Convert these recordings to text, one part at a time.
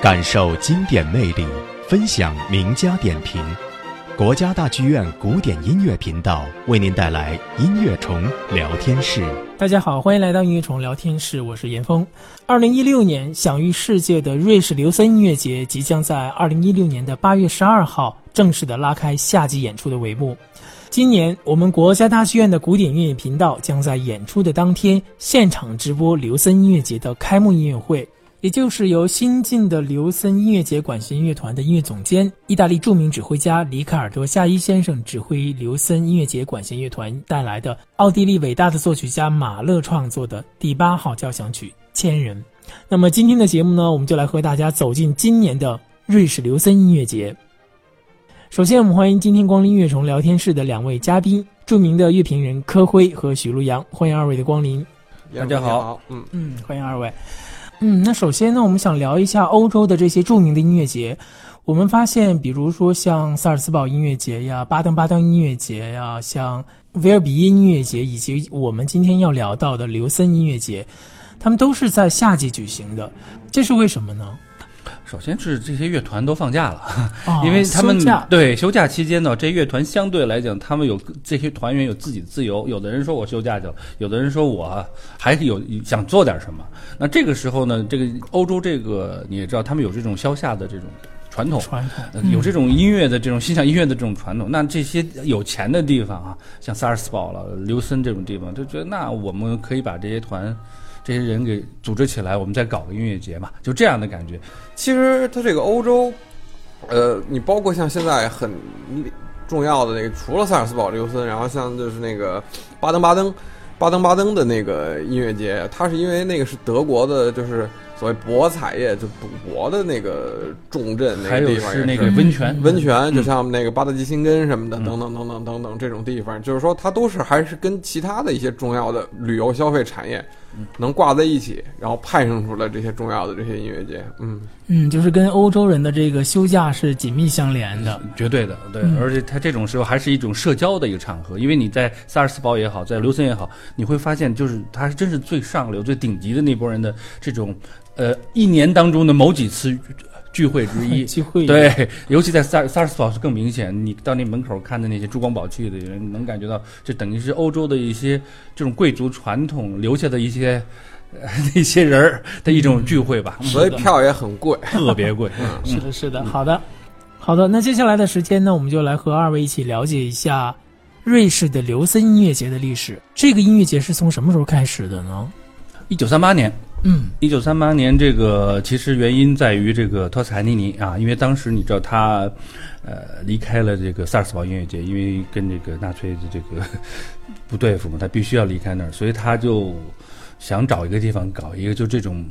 感受经典魅力，分享名家点评。国家大剧院古典音乐频道为您带来音乐虫聊天室。大家好，欢迎来到音乐虫聊天室，我是严峰。二零一六年享誉世界的瑞士刘森音乐节即将在二零一六年的八月十二号正式的拉开夏季演出的帷幕。今年，我们国家大剧院的古典音乐频道将在演出的当天现场直播刘森音乐节的开幕音乐会，也就是由新晋的刘森音乐节管弦乐团的音乐总监、意大利著名指挥家里卡尔多·夏伊先生指挥刘森音乐节管弦乐团带来的奥地利伟大的作曲家马勒创作的第八号交响曲《千人》。那么今天的节目呢，我们就来和大家走进今年的瑞士刘森音乐节。首先，我们欢迎今天光临乐虫聊天室的两位嘉宾，著名的乐评人柯辉和许路阳，欢迎二位的光临。大家好，嗯嗯，欢迎二位。嗯，那首先呢，我们想聊一下欧洲的这些著名的音乐节。我们发现，比如说像萨尔茨堡音乐节呀、巴登巴登音乐节呀、像威尔比耶音乐节，以及我们今天要聊到的刘森音乐节，他们都是在夏季举行的，这是为什么呢？首先是这些乐团都放假了，因为他们休对休假期间呢，这乐团相对来讲，他们有这些团员有自己的自由。有的人说我休假去了，有的人说我还有想做点什么。那这个时候呢，这个欧洲这个你也知道，他们有这种消夏的这种传统，传统有这种音乐的这种欣赏音乐的这种传统。那这些有钱的地方啊，像萨尔斯堡了、刘森这种地方，就觉得那我们可以把这些团。这些人给组织起来，我们再搞个音乐节嘛，就这样的感觉。其实它这个欧洲，呃，你包括像现在很重要的那个，除了萨尔斯堡、刘森，然后像就是那个巴登巴登、巴登巴登的那个音乐节，它是因为那个是德国的，就是所谓博彩业就赌博的那个重镇那个地方，是那个温泉，温泉就像那个巴德基辛根什么的，等等等等等等这种地方，就是说它都是还是跟其他的一些重要的旅游消费产业。能挂在一起，然后派生出来这些重要的这些音乐节，嗯。嗯，就是跟欧洲人的这个休假是紧密相连的，绝对的，对，而且它这种时候还是一种社交的一个场合，因为你在萨尔斯堡也好，在刘森也好，你会发现，就是它真是最上流、最顶级的那波人的这种，呃，一年当中的某几次。聚会之一，聚会对，尤其在萨萨尔斯堡是更明显。你到那门口看的那些珠光宝气的人，能感觉到，这等于是欧洲的一些这种贵族传统留下的一些 那些人儿的一种聚会吧。所以票也很贵，特别贵。是的，是的。好的，好的。那接下来的时间呢，我们就来和二位一起了解一下瑞士的琉森音乐节的历史。这个音乐节是从什么时候开始的呢？一九三八年。嗯，一九三八年，这个其实原因在于这个托斯卡尼尼啊，因为当时你知道他，呃，离开了这个萨尔斯堡音乐节，因为跟这个纳粹的这个 不对付嘛，他必须要离开那儿，所以他就想找一个地方搞一个就这种，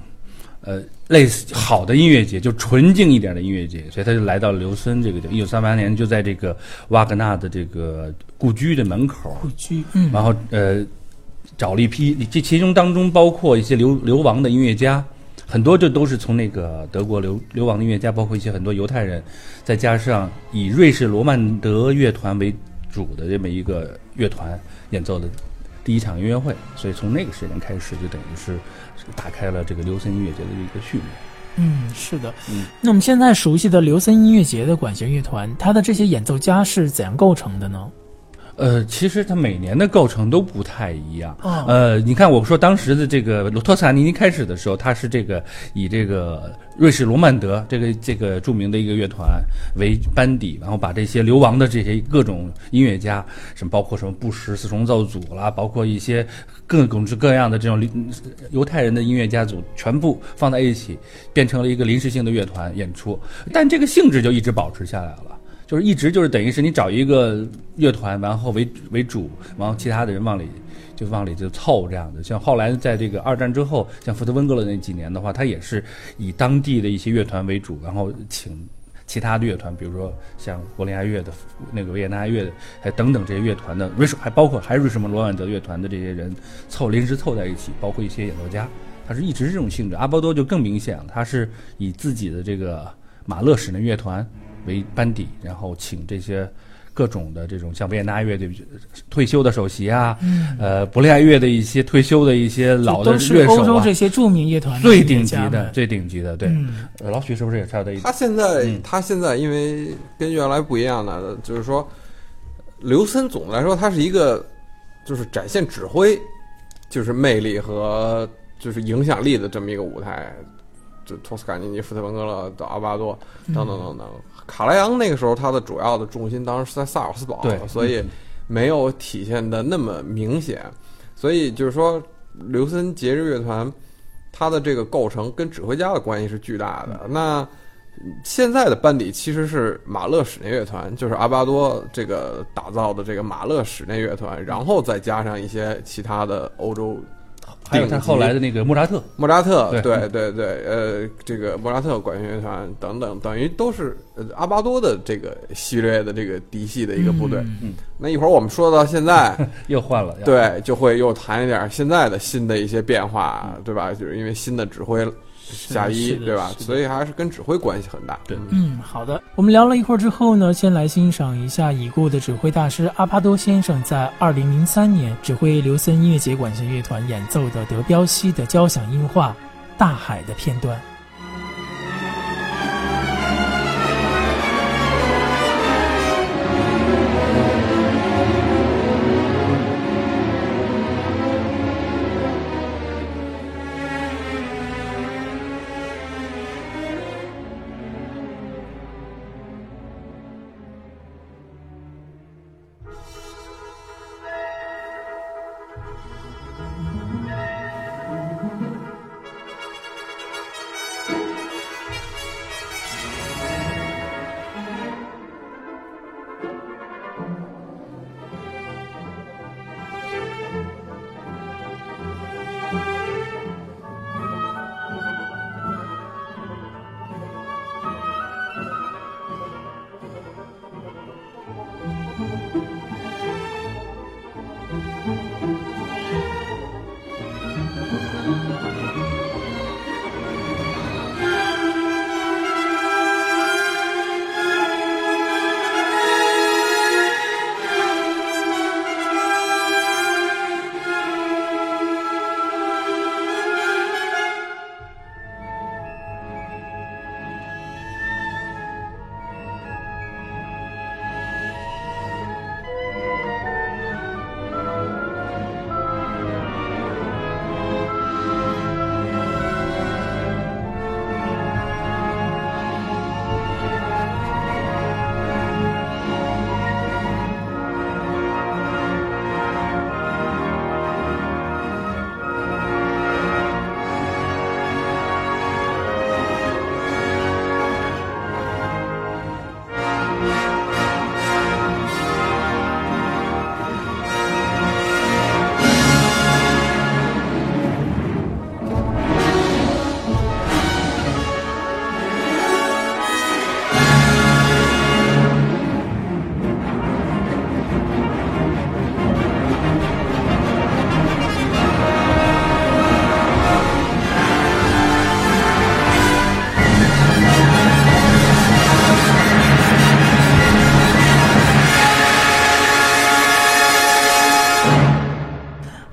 呃，类似好的音乐节，就纯净一点的音乐节，所以他就来到了刘森这个地方。一九三八年就在这个瓦格纳的这个故居的门口，故居，嗯，然后呃。找了一批，这其中当中包括一些流流亡的音乐家，很多这都是从那个德国流流亡的音乐家，包括一些很多犹太人，再加上以瑞士罗曼德乐团为主的这么一个乐团演奏的第一场音乐会，所以从那个时间开始，就等于是打开了这个刘森音乐节的一个序幕。嗯，是的。嗯，那我们现在熟悉的刘森音乐节的管弦乐团，它的这些演奏家是怎样构成的呢？呃，其实它每年的构成都不太一样。呃，你看，我说当时的这个托斯卡尼尼开始的时候，他是这个以这个瑞士罗曼德这个这个著名的一个乐团为班底，然后把这些流亡的这些各种音乐家，什么包括什么布什四重奏组啦，包括一些各种各样的这种犹太人的音乐家组，全部放在一起，变成了一个临时性的乐团演出。但这个性质就一直保持下来了。就是一直就是等于是你找一个乐团，然后为为主，然后其他的人往里就往里就凑这样的。像后来在这个二战之后，像福特温格勒那几年的话，他也是以当地的一些乐团为主，然后请其他的乐团，比如说像柏林爱乐的那个维也纳爱乐，还等等这些乐团的，还包括还是什么罗曼德乐团的这些人凑临时凑在一起，包括一些演奏家，他是一直是这种性质。阿波多就更明显了，他是以自己的这个马勒史的乐团。为班底，然后请这些各种的这种像维也纳乐队退休的首席啊，呃，伯利爱乐的一些退休的一些老的乐手啊，欧洲这些著名乐团最顶级的、最顶级的。对，呃，老许是不是也差的？他现在他现在因为跟原来不一样了，就是说，刘森总的来说，他是一个就是展现指挥，就是魅力和就是影响力的这么一个舞台。就托斯卡尼尼、福特文格勒到阿巴多等等等等，卡莱昂那个时候他的主要的重心当时是在萨尔斯堡，所以没有体现的那么明显。所以就是说，刘森节日乐团它的这个构成跟指挥家的关系是巨大的。那现在的班底其实是马勒室内乐团，就是阿巴多这个打造的这个马勒室内乐团，然后再加上一些其他的欧洲。还有他后来的那个莫扎特，莫扎特，对对对，呃，这个莫扎特管弦乐团等等，等于都是阿巴多的这个系列的这个嫡系的一个部队。嗯，那一会儿我们说到现在 又换了，对，就会又谈一点现在的新的一些变化，对吧？就是因为新的指挥。夏一对吧？所以还是跟指挥关系很大。对，嗯，好的。我们聊了一会儿之后呢，先来欣赏一下已故的指挥大师阿帕多先生在二零零三年指挥刘森音乐节管弦乐团演奏的德彪西的交响音画《大海》的片段。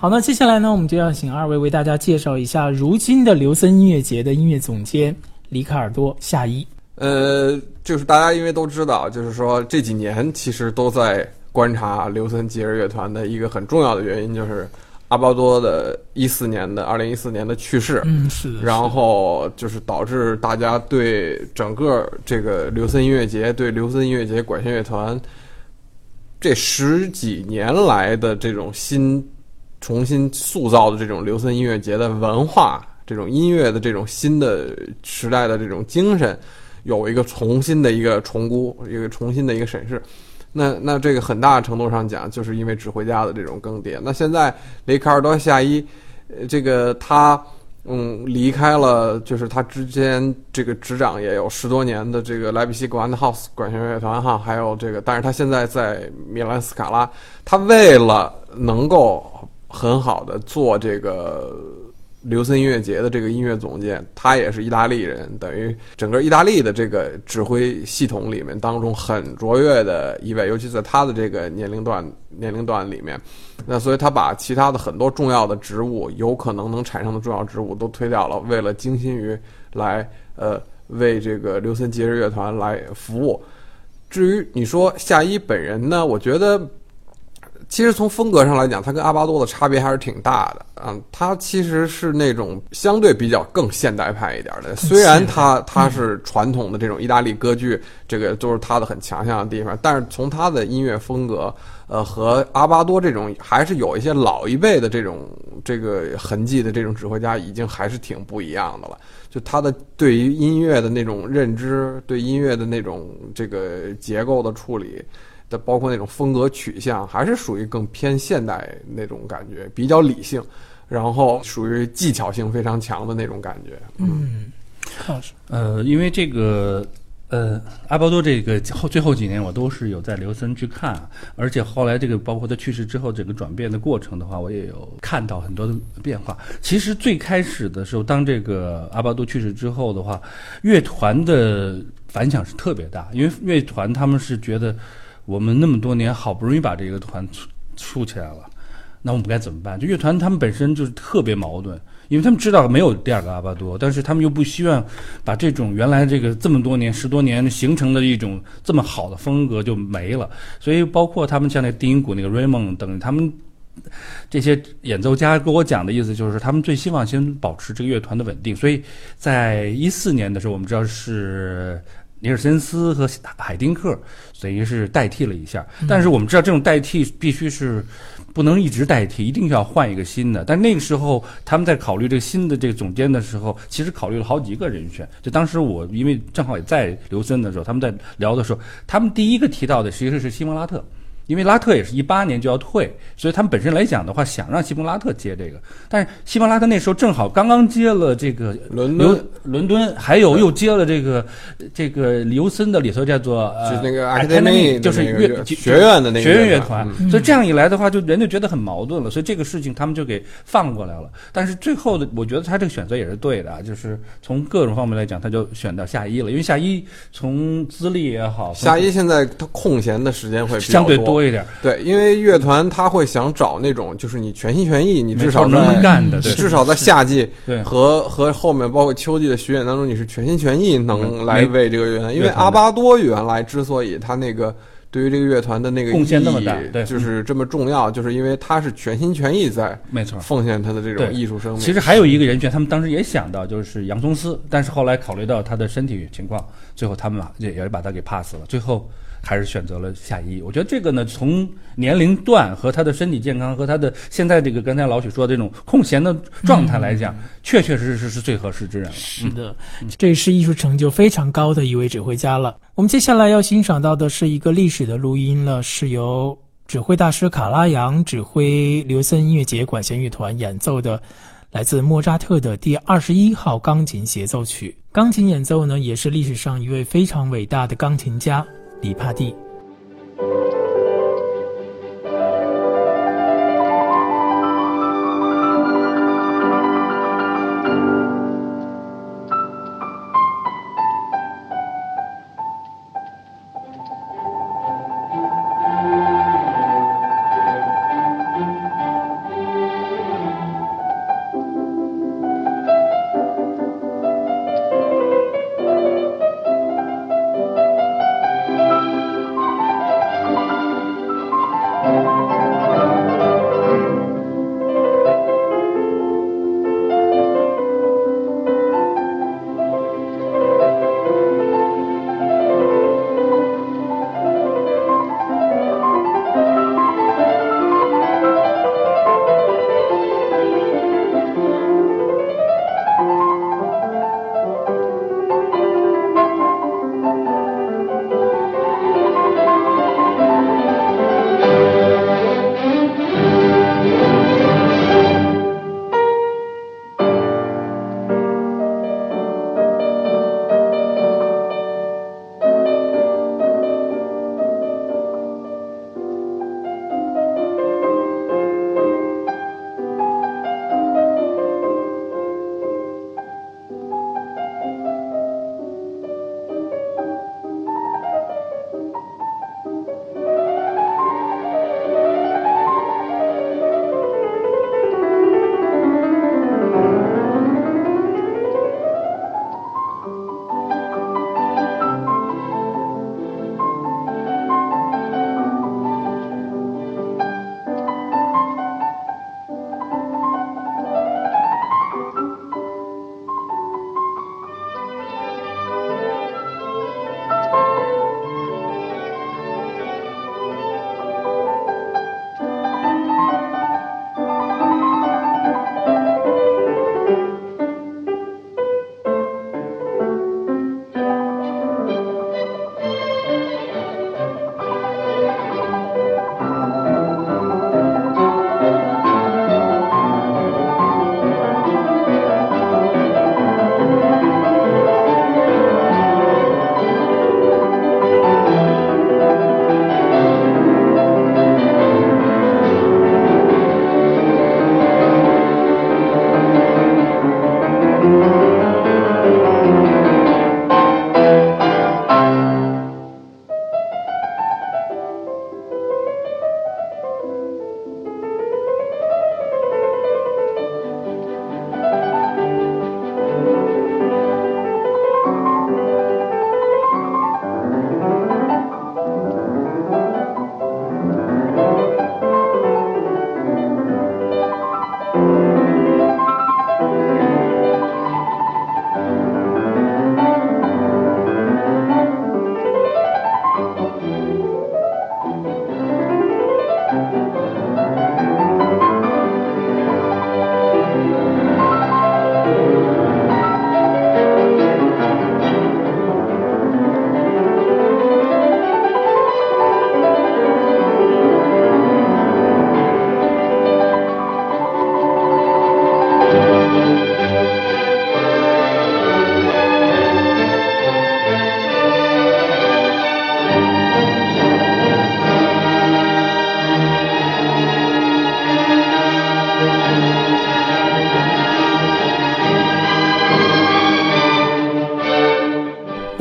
好，那接下来呢，我们就要请二位为大家介绍一下如今的刘森音乐节的音乐总监里卡尔多夏伊。呃，就是大家因为都知道，就是说这几年其实都在观察刘森吉尔乐团的一个很重要的原因，就是阿巴多的一四年的二零一四年的去世。嗯，是的。然后就是导致大家对整个这个刘森音乐节、对刘森音乐节管弦乐团这十几年来的这种新。重新塑造的这种刘森音乐节的文化，这种音乐的这种新的时代的这种精神，有一个重新的一个重估，一个重新的一个审视。那那这个很大程度上讲，就是因为指挥家的这种更迭。那现在雷卡尔多夏伊，这个他嗯离开了，就是他之间这个执掌也有十多年的这个莱比锡 Grand House 管弦乐团哈，还有这个，但是他现在在米兰斯卡拉，他为了能够很好的做这个刘森音乐节的这个音乐总监，他也是意大利人，等于整个意大利的这个指挥系统里面当中很卓越的一位，尤其在他的这个年龄段年龄段里面，那所以他把其他的很多重要的职务，有可能能产生的重要职务都推掉了，为了精心于来呃为这个刘森节日乐团来服务。至于你说夏一本人呢，我觉得。其实从风格上来讲，他跟阿巴多的差别还是挺大的。嗯，他其实是那种相对比较更现代派一点的。虽然他他是传统的这种意大利歌剧，这个都是他的很强项的地方，但是从他的音乐风格，呃，和阿巴多这种还是有一些老一辈的这种这个痕迹的这种指挥家，已经还是挺不一样的了。就他的对于音乐的那种认知，对音乐的那种这个结构的处理。的包括那种风格取向，还是属于更偏现代那种感觉，比较理性，然后属于技巧性非常强的那种感觉。嗯，老师，呃，因为这个，呃，阿波多这个后最后几年我都是有在留森去看，而且后来这个包括他去世之后整个转变的过程的话，我也有看到很多的变化。其实最开始的时候，当这个阿巴多去世之后的话，乐团的反响是特别大，因为乐团他们是觉得。我们那么多年好不容易把这个团出出起来了，那我们该怎么办？就乐团他们本身就是特别矛盾，因为他们知道没有第二个阿巴多，但是他们又不希望把这种原来这个这么多年十多年形成的一种这么好的风格就没了。所以包括他们像那个低音鼓那个 Raymond 等他们这些演奏家跟我讲的意思就是，他们最希望先保持这个乐团的稳定。所以在一四年的时候，我们知道是。尼尔森斯和海丁克等于是代替了一下，但是我们知道这种代替必须是不能一直代替，一定要换一个新的。但那个时候他们在考虑这个新的这个总监的时候，其实考虑了好几个人选。就当时我因为正好也在刘森的时候，他们在聊的时候，他们第一个提到的其实是西蒙拉特。因为拉特也是一八年就要退，所以他们本身来讲的话，想让西蒙拉特接这个。但是西蒙拉特那时候正好刚刚接了这个伦敦，伦敦，还有又接了这个这个刘森的里头叫做就那个 academy，就是乐学院的那个学院乐团。所以这样一来的话，就人就觉得很矛盾了。所以这个事情他们就给放过来了。但是最后的，我觉得他这个选择也是对的啊，就是从各种方面来讲，他就选到夏伊了。因为夏伊从资历也好，夏伊现在他空闲的时间会相对多。多一点，对，因为乐团他会想找那种，就是你全心全意，你至少能干的，至少在夏季和和后面包括秋季的巡演当中，你是全心全意能来为这个乐团。因为阿巴多原来之所以他那个对于这个乐团的那个贡献那么大，就是这么重要，就是因为他是全心全意在没错奉献他的这种艺术生命。其实还有一个人选，他们当时也想到就是杨松斯，但是后来考虑到他的身体情况，最后他们也也是把他给 pass 了。最后。还是选择了夏一，我觉得这个呢，从年龄段和他的身体健康和他的现在这个刚才老许说的这种空闲的状态来讲，确确实实是最合适之人了。是的，这是艺术成就非常高的一位指挥家了。我们接下来要欣赏到的是一个历史的录音了，是由指挥大师卡拉扬指挥刘森音乐节管弦乐团演奏的，来自莫扎特的第二十一号钢琴协奏曲。钢琴演奏呢，也是历史上一位非常伟大的钢琴家。里帕蒂。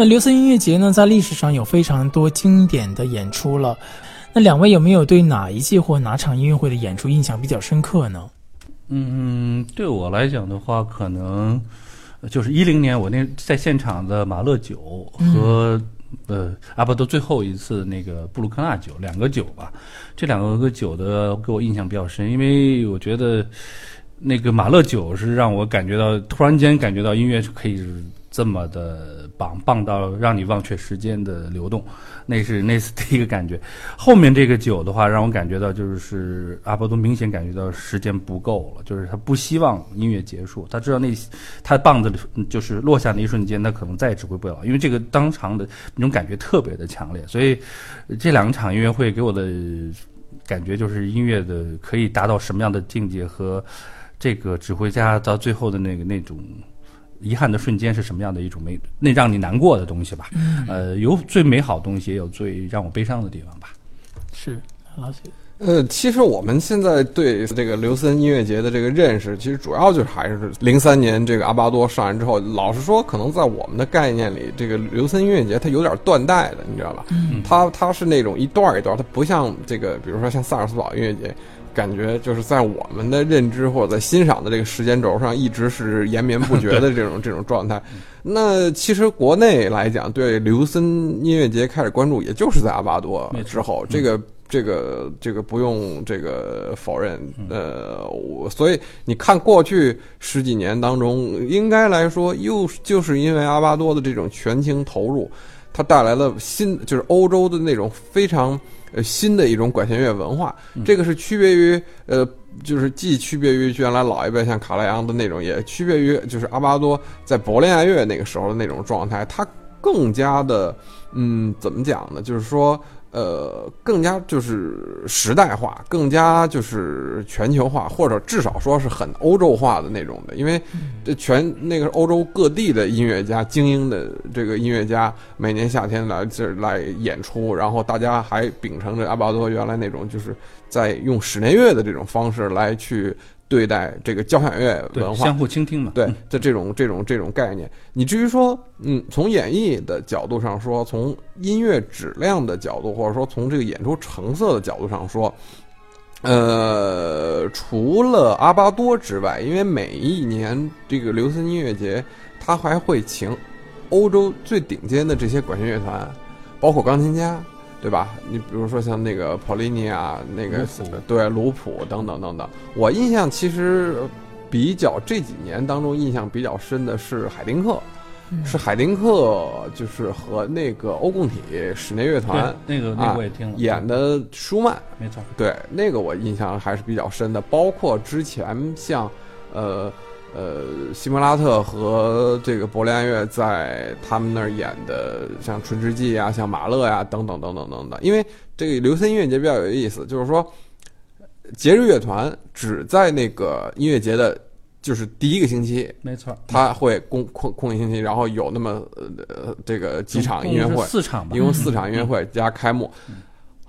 那刘森音乐节呢，在历史上有非常多经典的演出了。那两位有没有对哪一季或哪场音乐会的演出印象比较深刻呢？嗯，对我来讲的话，可能就是一零年我那在现场的马勒九和呃阿波多最后一次那个布鲁克纳酒两个酒吧，这两个酒的给我印象比较深，因为我觉得那个马勒酒是让我感觉到突然间感觉到音乐是可以这么的棒棒到让你忘却时间的流动。那是那是第一个感觉，后面这个酒的话，让我感觉到就是阿波多明显感觉到时间不够了，就是他不希望音乐结束，他知道那他棒子就是落下那一瞬间，他可能再也指挥不了，因为这个当场的那种感觉特别的强烈，所以这两场音乐会给我的感觉就是音乐的可以达到什么样的境界和这个指挥家到最后的那个那种。遗憾的瞬间是什么样的一种美？那让你难过的东西吧。呃，有最美好的东西，也有最让我悲伤的地方吧。是，老许。呃，其实我们现在对这个刘森音乐节的这个认识，其实主要就是还是零三年这个阿巴多上任之后。老实说，可能在我们的概念里，这个刘森音乐节它有点断代的，你知道吧？嗯。它它是那种一段一段，它不像这个，比如说像萨尔斯堡音乐节。感觉就是在我们的认知或者在欣赏的这个时间轴上，一直是延绵不绝的 这种这种状态。那其实国内来讲，对刘森音乐节开始关注，也就是在阿巴多之后。这个这个这个不用这个否认。呃，我所以你看过去十几年当中，应该来说，又就是因为阿巴多的这种全情投入，它带来了新，就是欧洲的那种非常。呃，新的一种管弦乐文化，这个是区别于呃，就是既区别于原来老一辈像卡莱昂的那种，也区别于就是阿巴多在柏林爱乐那个时候的那种状态，它更加的，嗯，怎么讲呢？就是说。呃，更加就是时代化，更加就是全球化，或者至少说是很欧洲化的那种的。因为这全那个欧洲各地的音乐家，精英的这个音乐家，每年夏天来这来演出，然后大家还秉承着阿巴多原来那种，就是在用室内乐的这种方式来去。对待这个交响乐文化，相互倾听嘛，对，的这种这种这种概念，你至于说，嗯，从演绎的角度上说，从音乐质量的角度，或者说从这个演出成色的角度上说，呃，除了阿巴多之外，因为每一年这个刘森音乐节，他还会请欧洲最顶尖的这些管弦乐团，包括钢琴家。对吧？你比如说像那个普利尼啊，那个对卢普等等等等。我印象其实比较这几年当中印象比较深的是海丁克，是海丁克，就是和那个欧共体室内乐团那个那个我也听了演的舒曼，没错，对那个我印象还是比较深的。包括之前像呃。呃，西莫拉特和这个柏林爱乐在他们那儿演的，像《春之祭》啊，像马勒呀，等等等等等等。因为这个刘森音乐节比较有意思，就是说，节日乐团只在那个音乐节的，就是第一个星期，没错，他会空空空一星期，然后有那么呃这个几场音乐会，四场吧，一共四场音乐会加开幕。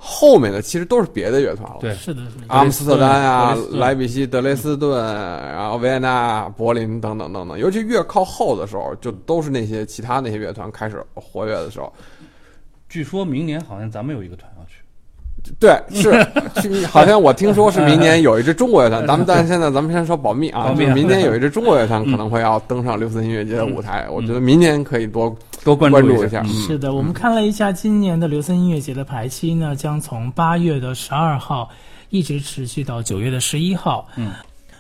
后面的其实都是别的乐团了，对，是的，阿姆斯特丹啊，莱比锡、德累斯顿，然后维也纳、柏林等等等等。尤其越靠后的时候，就都是那些其他那些乐团开始活跃的时候。据说明年好像咱们有一个团。对，是，好像我听说是明年有一支中国乐团，咱们 但现在咱们先说保密啊，就明年有一支中国乐团可能会要登上六四音乐节的舞台，我觉得明年可以多多关注一下。是的，我们看了一下今年的刘森音乐节的排期呢，将从八月的十二号一直持续到九月的十一号。嗯，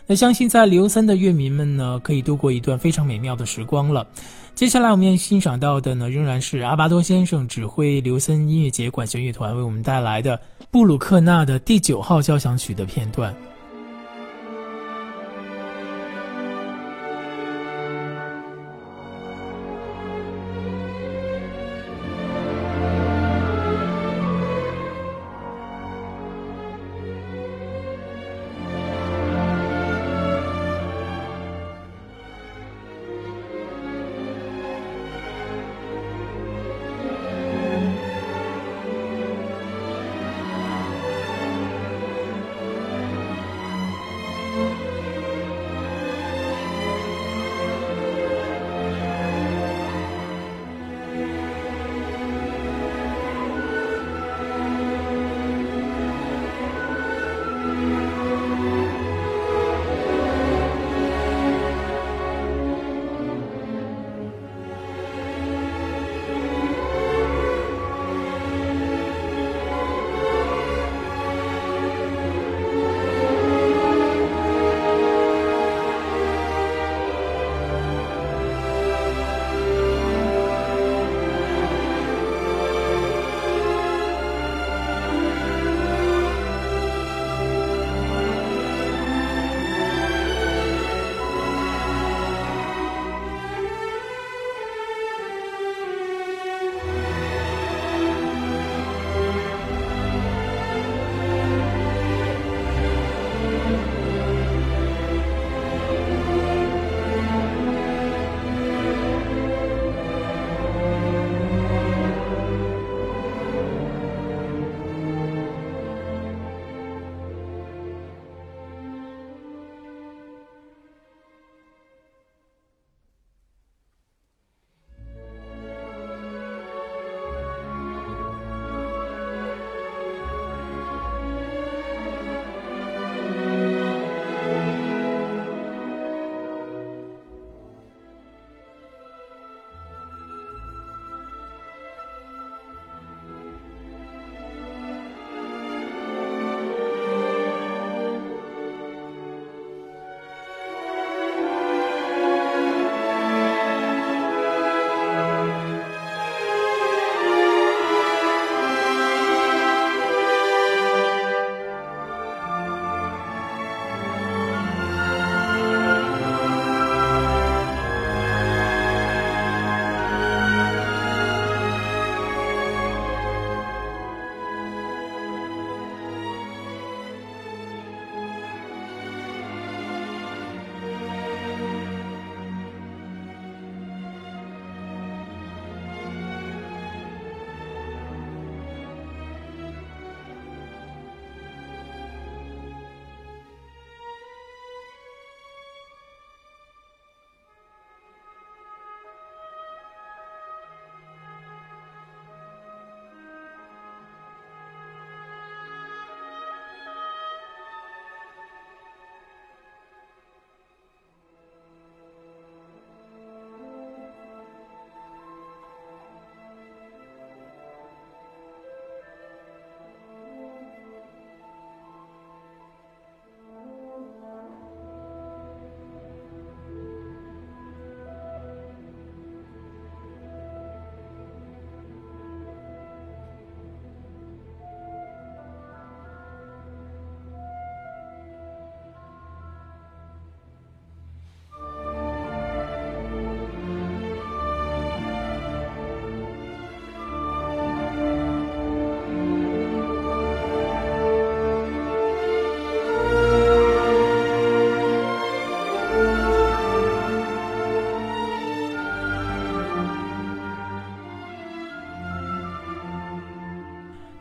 那相信在刘森的乐迷们呢，可以度过一段非常美妙的时光了。接下来我们要欣赏到的呢，仍然是阿巴多先生指挥刘森音乐节管弦乐团为我们带来的布鲁克纳的第九号交响曲的片段。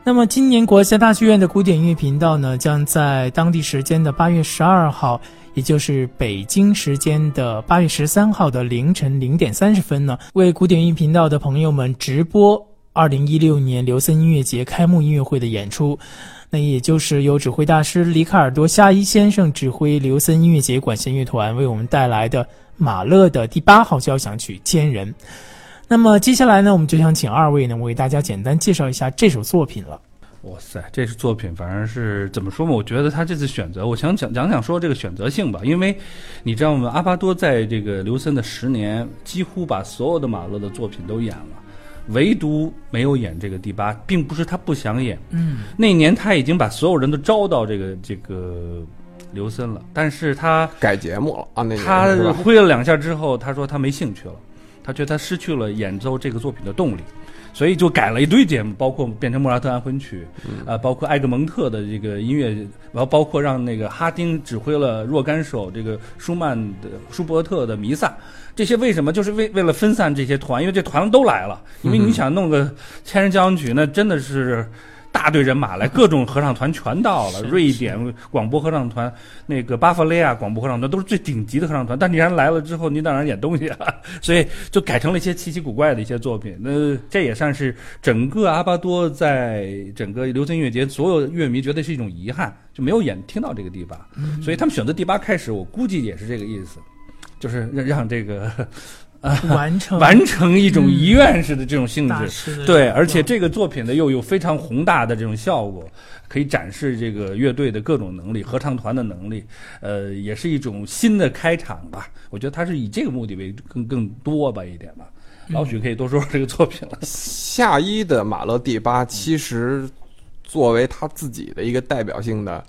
那么，今年国家大剧院的古典音乐频道呢，将在当地时间的八月十二号，也就是北京时间的八月十三号的凌晨零点三十分呢，为古典音乐频道的朋友们直播二零一六年刘森音乐节开幕音乐会的演出。那也就是由指挥大师里卡尔多·夏伊先生指挥刘森音乐节管弦乐团为我们带来的马勒的第八号交响曲《千人》。那么接下来呢，我们就想请二位呢为大家简单介绍一下这首作品了。哇塞，这是作品，反正是怎么说嘛？我觉得他这次选择，我想讲讲讲说这个选择性吧。因为你知道吗？阿巴多在这个刘森的十年，几乎把所有的马勒的作品都演了，唯独没有演这个第八，并不是他不想演。嗯，那年他已经把所有人都招到这个这个刘森了，但是他改节目了啊，那他挥了两下之后，他说他没兴趣了。他觉得他失去了演奏这个作品的动力，所以就改了一堆节目，包括变成莫扎特安魂曲，啊，包括埃格蒙特的这个音乐，然后包括让那个哈丁指挥了若干首这个舒曼的舒伯特的弥撒，这些为什么？就是为为了分散这些团，因为这团都来了，因为你想弄个千人交响曲，那真的是。大队人马来，各种合唱团全到了。瑞典广播合唱团，那个巴伐利亚广播合唱团都是最顶级的合唱团。但你然来了之后，你当然演东西啊，所以就改成了一些奇奇古怪的一些作品。那这也算是整个阿巴多在整个流行音乐节，所有乐迷觉得是一种遗憾，就没有演听到这个地方。所以他们选择第八开始，我估计也是这个意思，就是让让这个。完成完成一种遗愿式的这种性质，对，而且这个作品呢又有非常宏大的这种效果，可以展示这个乐队的各种能力、合唱团的能力，呃，也是一种新的开场吧。我觉得他是以这个目的为更更多吧一点吧。老许可以多说说这个作品了。夏一的马勒第八，其实作为他自己的一个代表性的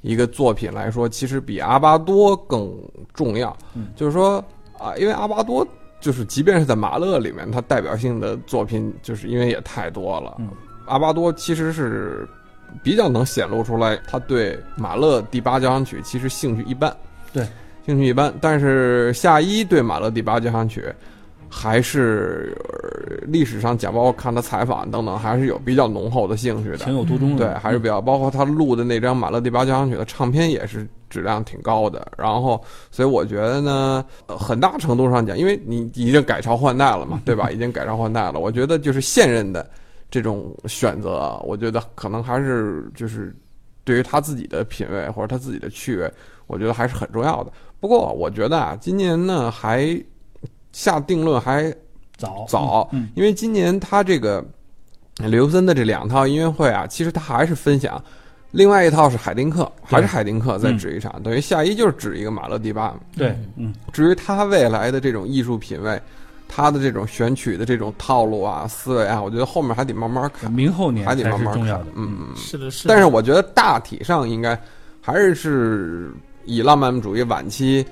一个作品来说，其实比阿巴多更重要。就是说啊，因为阿巴多。就是，即便是在马勒里面，他代表性的作品，就是因为也太多了。阿巴多其实是比较能显露出来，他对马勒第八交响曲其实兴趣一般。对，兴趣一般。但是夏一对马勒第八交响曲，还是历史上讲，包括看他采访等等，还是有比较浓厚的兴趣的，情有独钟。对，还是比较，包括他录的那张马勒第八交响曲的唱片也是。质量挺高的，然后，所以我觉得呢，很大程度上讲，因为你已经改朝换代了嘛，对吧？已经改朝换代了，我觉得就是现任的这种选择，我觉得可能还是就是对于他自己的品味或者他自己的趣味，我觉得还是很重要的。不过，我觉得啊，今年呢还下定论还早早，因为今年他这个刘森的这两套音乐会啊，其实他还是分享。另外一套是海丁克，还是海丁克在指一场，等于下一就是指一个马勒第八。对，嗯。至于他未来的这种艺术品味，他的这种选曲的这种套路啊、思维啊，我觉得后面还得慢慢看。明后年还得慢慢看。嗯，是的，是的。但是我觉得大体上应该还是是以浪漫主义晚期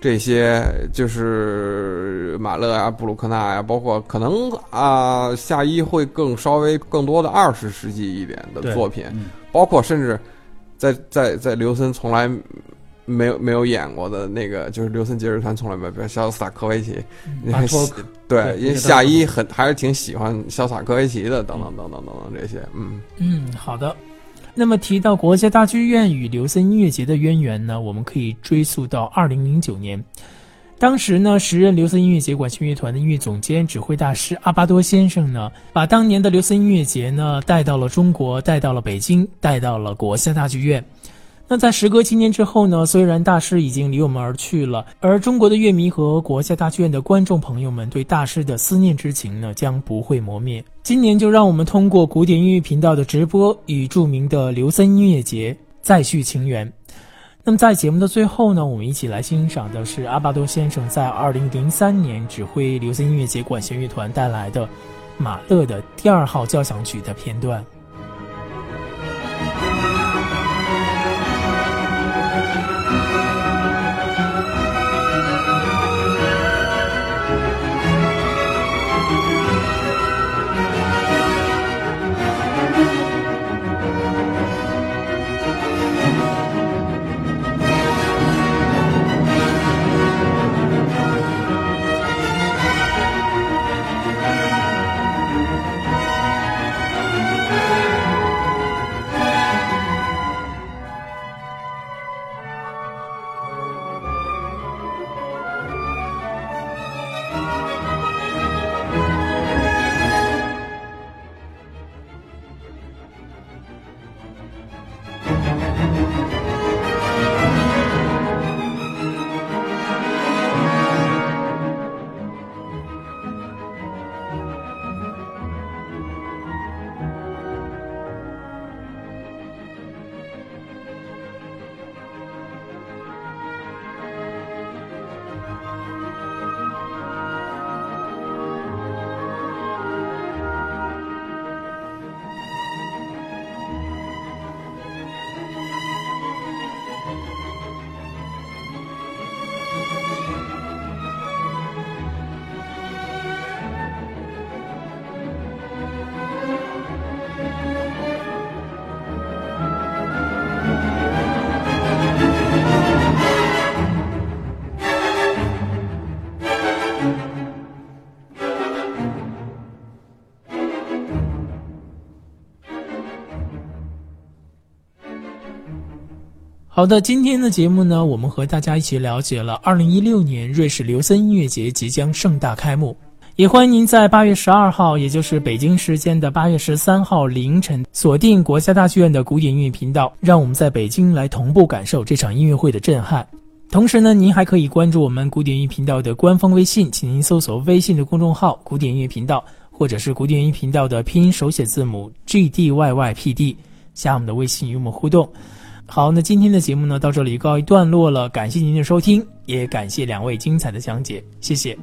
这些，就是马勒啊、布鲁克纳呀，包括可能啊，夏伊会更稍微更多的二十世纪一点的作品。包括甚至，在在在刘森从来没有没有演过的那个，就是刘森爵士团从来没有，比如肖斯塔科维奇，对，因为夏伊很还是挺喜欢肖斯塔科维奇的，等等等等等等这些，嗯嗯，好的。那么提到国家大剧院与刘森音乐节的渊源呢，我们可以追溯到二零零九年。当时呢，时任刘森音乐节管弦乐团的音乐总监、指挥大师阿巴多先生呢，把当年的刘森音乐节呢带到了中国，带到了北京，带到了国家大剧院。那在时隔七年之后呢，虽然大师已经离我们而去了，而中国的乐迷和国家大剧院的观众朋友们对大师的思念之情呢，将不会磨灭。今年就让我们通过古典音乐频道的直播，与著名的刘森音乐节再续情缘。那么在节目的最后呢，我们一起来欣赏的是阿巴多先生在二零零三年指挥流行音乐节管弦乐团带来的马勒的第二号交响曲的片段。好的，今天的节目呢，我们和大家一起了解了二零一六年瑞士琉森音乐节即将盛大开幕，也欢迎您在八月十二号，也就是北京时间的八月十三号凌晨，锁定国家大剧院的古典音乐频道，让我们在北京来同步感受这场音乐会的震撼。同时呢，您还可以关注我们古典音乐频道的官方微信，请您搜索微信的公众号“古典音乐频道”，或者是古典音乐频道的拼音手写字母 G D Y Y P D，加我们的微信与我们互动。好，那今天的节目呢，到这里告一段落了。感谢您的收听，也感谢两位精彩的讲解，谢谢。